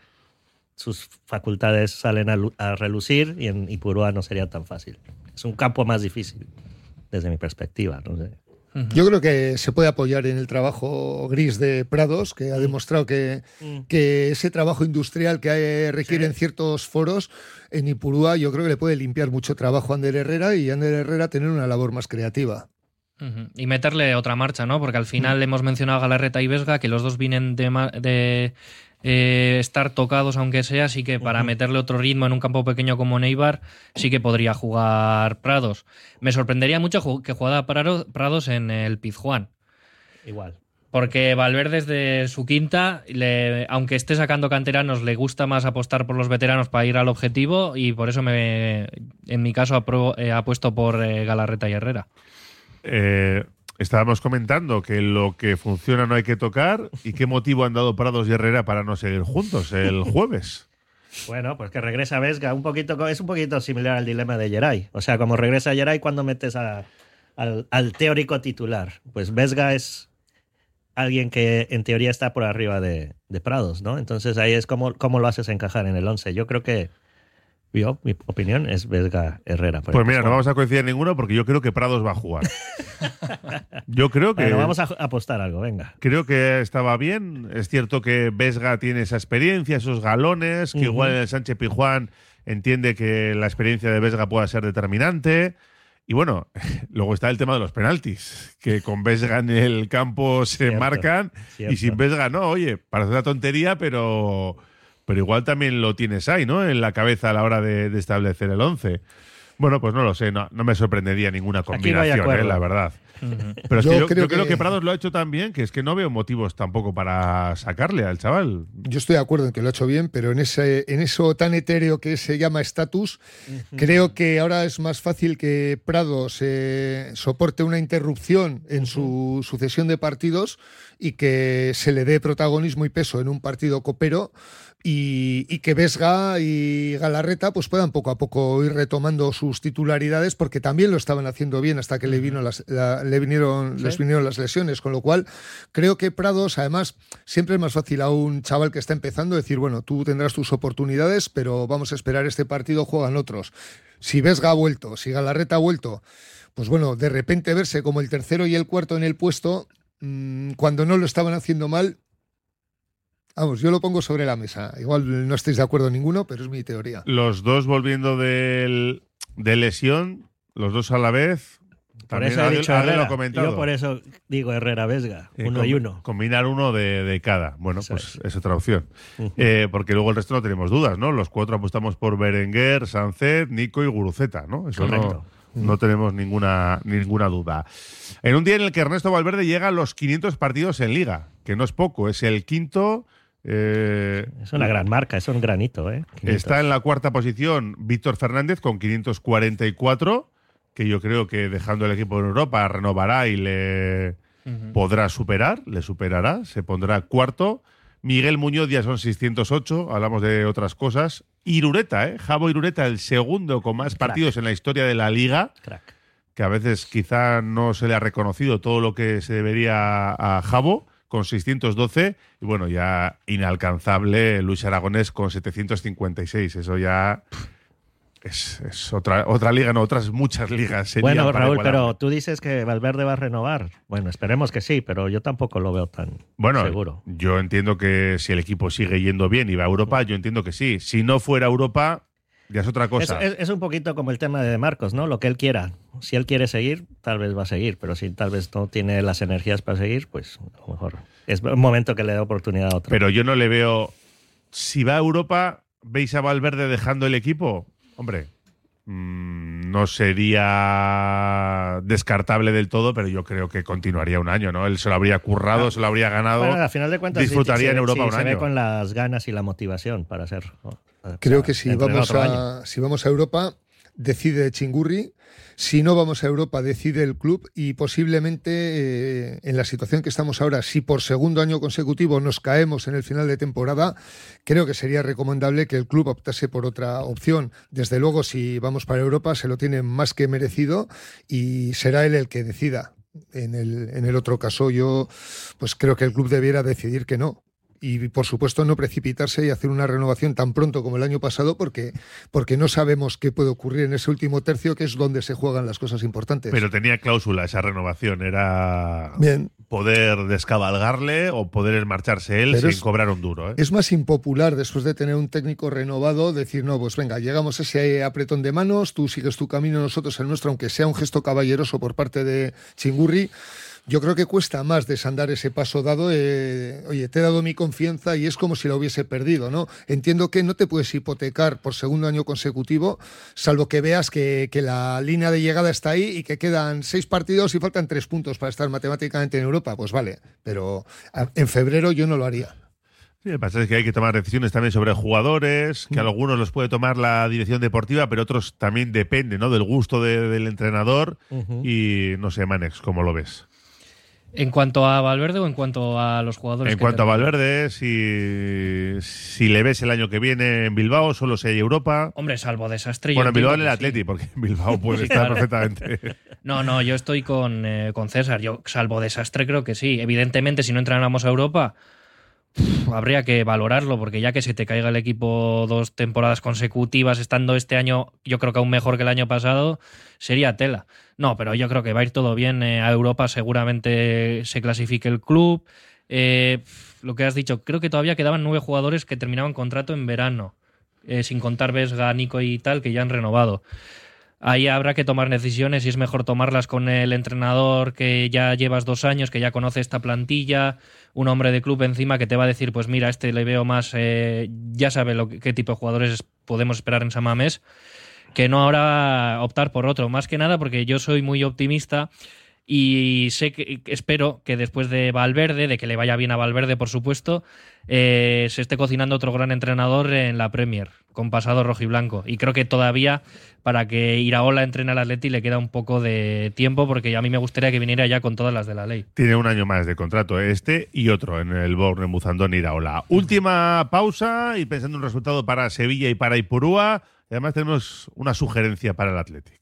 Sus facultades salen a, a relucir y en Ipurúa no sería tan fácil. Es un campo más difícil, desde mi perspectiva. No sé. Yo creo que se puede apoyar en el trabajo gris de Prados, que ha demostrado que, que ese trabajo industrial que hay- requiere en ciertos foros en Ipurúa, yo creo que le puede limpiar mucho trabajo a Ander Herrera y Ander Herrera tener una labor más creativa. Y meterle otra marcha, ¿no? Porque al final hemos mencionado a Galarreta y Vesga, que los dos vienen de, de, eh, estar tocados, aunque sea, así que para meterle otro ritmo en un campo pequeño como Neibar, sí que podría jugar Prados. Me sorprendería mucho que jugara Prado- Prados en el Pizjuán. Igual. Porque Valverde desde su quinta, le- aunque esté sacando canteranos, le gusta más apostar por los veteranos para ir al objetivo y por eso me, en mi caso apruebo- eh, apuesto por eh, Galarreta y Herrera. Eh, estábamos comentando que lo que funciona no hay que tocar y qué motivo han dado Prados y Herrera para no seguir juntos el (laughs) jueves. Bueno, pues que regresa Vesga, un poquito, es un poquito similar al dilema de Geray. O sea, como regresa Geray cuando metes a- al, al teórico titular. Pues Vesga es alguien que en teoría está por arriba de, de Prados, ¿no? Entonces ahí es como, cómo lo haces encajar en el 11. Yo creo que, yo, mi opinión es Vesga Herrera. por Pues mira, no vamos a coincidir en ninguno porque yo creo que Prados va a jugar. (laughs) Yo creo que Bueno, vamos a apostar algo, venga. Creo que estaba bien. Es cierto que Vesga tiene esa experiencia, esos galones, que Ujú. igual el Sánchez Pijuán entiende que la experiencia de Vesga pueda ser determinante. Y bueno, (laughs) luego está el tema de los penaltis, que con Vesga en el campo se Cierto, marcan y sin Vesga no. Oye, parece una tontería, pero, pero igual también lo tienes ahí, ¿no? En la cabeza a la hora de, de establecer el 11. Bueno, pues no lo sé, no, no me sorprendería ninguna no combinación. ¿eh? la verdad. Pero es Yo que yo, creo yo creo que- que Prados lo ha hecho tan bien que es que no veo motivos tampoco para sacarle al chaval. Yo estoy de acuerdo en que lo ha hecho bien, pero en, ese, en eso tan etéreo que se llama estatus, creo que ahora es más fácil que Prado se soporte una interrupción en su sucesión de partidos y que se le dé protagonismo y peso en un partido copero y, y que Vesga y Galarreta pues puedan poco a poco ir retomando sus titularidades porque también lo estaban haciendo bien hasta que le vino las, la- le vinieron Sí. les vinieron las lesiones con lo cual creo que Prados además siempre es más fácil a un chaval que está empezando decir bueno tú tendrás tus oportunidades pero vamos a esperar este partido juegan otros si Vesga ha vuelto si Galarreta ha vuelto pues bueno de repente verse como el tercero y el cuarto en el puesto mm, cuando no lo estaban haciendo mal Vamos, yo lo pongo sobre la mesa. Igual no estáis de acuerdo ninguno, pero es mi teoría. Los dos volviendo del, de lesión, los dos a la vez. Por También eso he Adel- dicho Adel lo Herrera. ha comentado. Yo por eso digo Herrera Vesga, Eh, uno com- y uno. Combinar uno de, de cada. Bueno, Eso pues es. es. otra opción. Eh, porque luego el resto no tenemos dudas, ¿no? Los cuatro apostamos por Berenguer, Sancet, Nico y Guruceta, ¿no? Eso no, Correcto. no tenemos ninguna, ninguna duda. En un día en el que Ernesto Valverde llega a los 500 partidos en Liga, que no es poco, es el quinto. Eh, Es una gran marca, es un granito, ¿eh? 500. Está en la cuarta posición Víctor Fernández con 544, que yo creo que dejando el equipo en Europa renovará y le podrá superar, le superará, se pondrá cuarto. Miguel Muñoz ya son 608, hablamos de otras cosas. Irureta, ¿eh? Javo Irureta, el segundo con más partidos en la historia de la liga, Crack. que a veces quizá no se le ha reconocido todo lo que se debería a Javo, con 612, y bueno, ya inalcanzable Luis Aragonés con 756. Eso ya es, es otra, otra liga, no, otras muchas ligas. serían Bueno, Raúl, pero tú dices que Valverde va a renovar. Bueno, esperemos que sí, pero yo tampoco lo veo tan Bueno, seguro. yo entiendo que si el equipo sigue yendo bien y va a Europa, yo entiendo que sí. Si no fuera Europa, ya es otra cosa. es- es un poquito como el tema de Marcos, ¿no? Lo que él quiera. Si él quiere seguir, tal vez va a seguir, pero si tal vez no tiene las energías para seguir, pues a lo mejor es un momento que le dé oportunidad a otro. Pero yo no le veo. Si va a Europa, ¿veis a Valverde dejando el equipo? Hombre, mm, no sería descartable del todo, pero yo creo que continuaría un año, ¿no? Él se lo habría currado, se lo habría ganado. Bueno, al final de cuentas, sí, disfrutaría se en Europa sí, un se año. ve con las ganas y la motivación para hacer. Creo que si vamos, a, si vamos a Europa, decide Chingurri. Si no vamos a Europa, decide el club y posiblemente eh, en la situación que estamos ahora, si por segundo año consecutivo nos caemos en el final de temporada, creo que sería recomendable que el club optase por otra opción. Desde luego, si vamos para Europa, se lo tiene más que merecido y será él el que decida. En el, en el otro caso, yo pues creo que el club debiera decidir que no y por supuesto no precipitarse y hacer una renovación tan pronto como el año pasado porque, porque no sabemos qué puede ocurrir en ese último tercio que es donde se juegan las cosas importantes. Pero tenía cláusula esa renovación, era Bien. poder descabalgarle o poder marcharse él Pero sin es- cobrar un duro. ¿eh? Es más impopular después de tener un técnico renovado decir, no, pues venga, llegamos a ese apretón de manos, tú sigues tu camino, nosotros el nuestro, aunque sea un gesto caballeroso por parte de Chingurri. Yo creo que cuesta más desandar ese paso dado. eh, oye, te he dado mi confianza y es como si la hubiese perdido, ¿no? Entiendo que no te puedes hipotecar por segundo año consecutivo, salvo que veas que, que la línea de llegada está ahí y que quedan seis partidos y faltan tres puntos para estar matemáticamente en Europa. Pues vale, pero en febrero yo no lo haría. Sí, lo que pasa es que hay que tomar decisiones también sobre jugadores, Mm. que algunos los puede tomar la dirección deportiva, pero otros también depende ¿no? del gusto de- del entrenador. Y no sé, Manex, ¿cómo lo ves? ¿En cuanto a Valverde o en cuanto a los jugadores? En que cuanto a? Valverde, si, si le ves el año que viene en Bilbao, solo si hay Europa. Hombre, salvo desastre. Bueno, en Bilbao en el sí. Atleti, porque en Bilbao puede Sí, (laughs) estar claro. perfectamente. (laughs) No, no, yo estoy con, eh, con César. Yo, salvo desastre, creo que sí. Evidentemente, si no entrenamos a Europa, habría que valorarlo, porque ya que se te caiga el equipo dos temporadas consecutivas, estando este año, yo creo que aún mejor que el año pasado, sería tela. No, pero yo creo que va a ir todo bien. eh, a Europa seguramente se clasifique el club. Eh, lo que has dicho, creo que todavía quedaban nueve jugadores que terminaban contrato en verano, eh, sin contar Vesga, Nico y tal, que ya han renovado. Ahí habrá que tomar decisiones y es mejor tomarlas con el entrenador que ya llevas dos años, que ya conoce esta plantilla, un hombre de club encima que te va a decir, pues mira, este le veo más, eh, ya sabe lo que- qué tipo de jugadores podemos esperar en San Mamés, que no ahora optar por otro. Más que nada porque yo soy muy optimista y sé que espero que después de Valverde, de que le vaya bien a Valverde, por supuesto, eh, se esté cocinando otro gran entrenador en la Premier, con pasado rojiblanco. Y creo que todavía para que Iraola entrene al Atleti le queda un poco de tiempo, porque a mí me gustaría que viniera ya con todas las de la ley. Tiene un año más de contrato, este y otro en el Borne Muzandón Iraola. Última pausa y pensando en un resultado para Sevilla y para Ipurúa. Y además tenemos una sugerencia para el Athletic.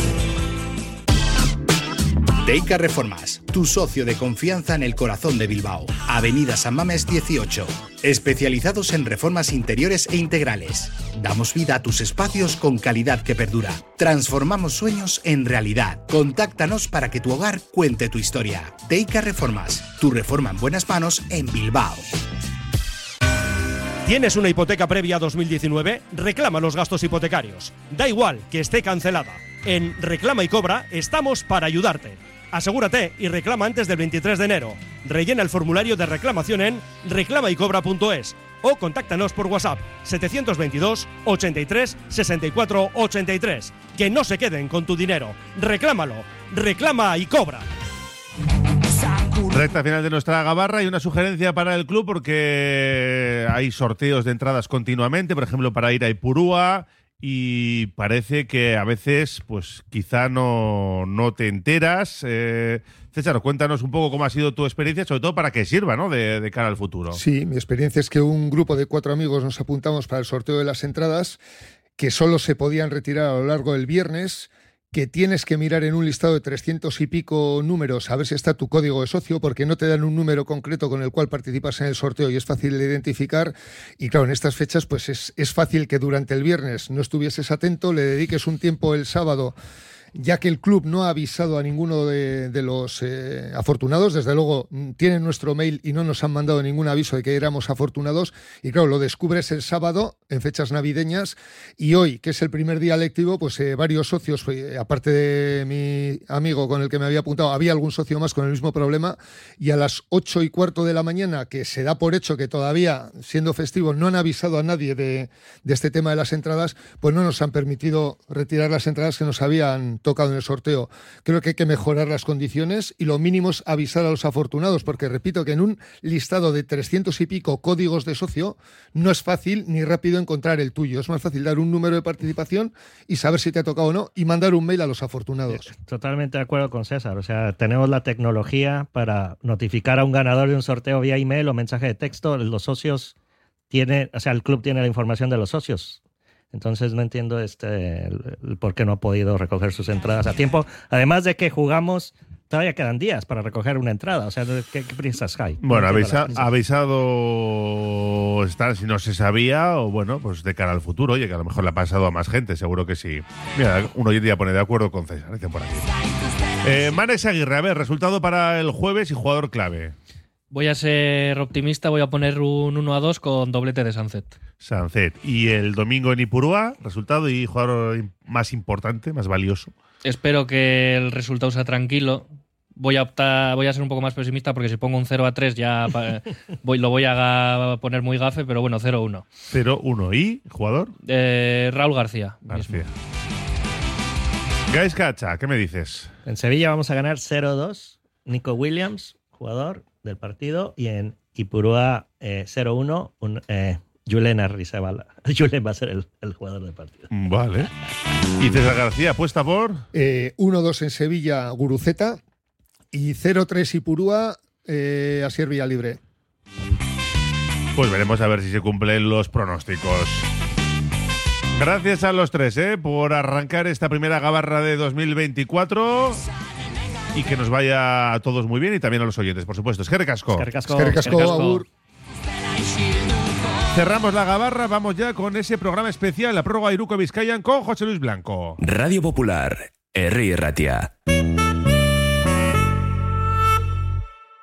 Teica Reformas, tu socio de confianza en el corazón de Bilbao. Avenida San Mamés 18. Especializados en reformas interiores e integrales. Damos vida a tus espacios con calidad que perdura. Transformamos sueños en realidad. Contáctanos para que tu hogar cuente tu historia. Teica Reformas, tu reforma en buenas manos en Bilbao. ¿Tienes una hipoteca previa a 2019? Reclama los gastos hipotecarios. Da igual que esté cancelada. En Reclama y Cobra estamos para ayudarte. Asegúrate y reclama antes del 23 de enero. Rellena el formulario de reclamación en reclamaycobra.es o contáctanos por WhatsApp 722 83 64 83. Que no se queden con tu dinero. Reclámalo. Reclama y cobra. Recta final de nuestra gabarra y una sugerencia para el club porque hay sorteos de entradas continuamente, por ejemplo, para ir a Ipurúa y parece que a veces, pues quizá no, no te enteras. Eh, César, cuéntanos un poco cómo ha sido tu experiencia, sobre todo para que sirva, ¿no? De, de cara al futuro. Sí, mi experiencia es que un grupo de cuatro amigos nos apuntamos para el sorteo de las entradas que solo se podían retirar a lo largo del viernes que tienes que mirar en un listado de 300 y pico números a ver si está tu código de socio, porque no te dan un número concreto con el cual participas en el sorteo y es fácil de identificar. Y claro, en estas fechas, pues es, es fácil que durante el viernes no estuvieses atento, le dediques un tiempo el sábado ya que el club no ha avisado a ninguno de, los eh, afortunados, desde luego mm, tienen nuestro mail y no nos han mandado ningún aviso de que éramos afortunados, y claro, lo descubres el sábado en fechas navideñas y hoy, que es el primer día lectivo, pues eh, varios socios, eh, aparte de mi amigo con el que me había apuntado, había algún socio más con el mismo problema y a las ocho y cuarto de la mañana, que se da por hecho que todavía, siendo festivo, no han avisado a nadie de, de este tema de las entradas, pues no nos han permitido retirar las entradas que nos habían tocado en el sorteo. Creo que hay que mejorar las condiciones y lo mínimo es avisar a los afortunados, porque repito que en un listado de 300 y pico códigos de socio no es fácil ni rápido encontrar el tuyo. Es más fácil dar un número de participación y saber si te ha tocado o no y mandar un mail a los afortunados. Totalmente de acuerdo con César. O sea, tenemos la tecnología para notificar a un ganador de un sorteo vía email o mensaje de texto. Los socios tienen, o sea, el club tiene la información de los socios. Entonces no entiendo este el, el por qué no ha podido recoger sus entradas a tiempo. Además de que jugamos, todavía quedan días para recoger una entrada. O sea, ¿qué, qué prisas hay? Bueno, avisa- avisado está si no se sabía o bueno, pues de cara al futuro, oye, que a lo mejor le ha pasado a más gente, seguro que sí. Mira, uno hoy en día pone de acuerdo con César, dice por aquí. Eh, Manex Aguirre, a ver, resultado para el jueves y jugador clave. Voy a ser optimista, voy a poner un 1 a 2 con doblete de Sunset. Sanzet. Y el domingo en Ipurúa, resultado y jugador im- más importante, más valioso. Espero que el resultado sea tranquilo. Voy a optar, voy a ser un poco más pesimista porque si pongo un 0 a 3 ya (laughs) voy, lo voy a poner muy gafe, pero bueno, 0 a 1. 0-1. ¿Y jugador? Eh, Raúl García. García. Guys Cacha, ¿qué me dices? En Sevilla vamos a ganar 0-2. Nico Williams, jugador del partido. Y en Ipurúa eh, 0-1. un, Eh, Julen Arrizabala. (laughs) Julen va a ser el, el jugador del partido. Vale. Y César García, apuesta por. Eh, 1-2 en Sevilla, Guruceta. Y 0-3 Ipurúa, eh, Asier Villalibre. Pues veremos a ver si se cumplen los pronósticos. Gracias a los tres ¿eh? por arrancar esta primera gabarra de 2024 y que nos vaya a todos muy bien y también a los oyentes, por supuesto. Es que recasco. Eskerrik Cerramos la gabarra, vamos ya con ese programa especial, la prórroga Iruko Vizcayan con José Luis Blanco. Radio Popular, Herri Ratia,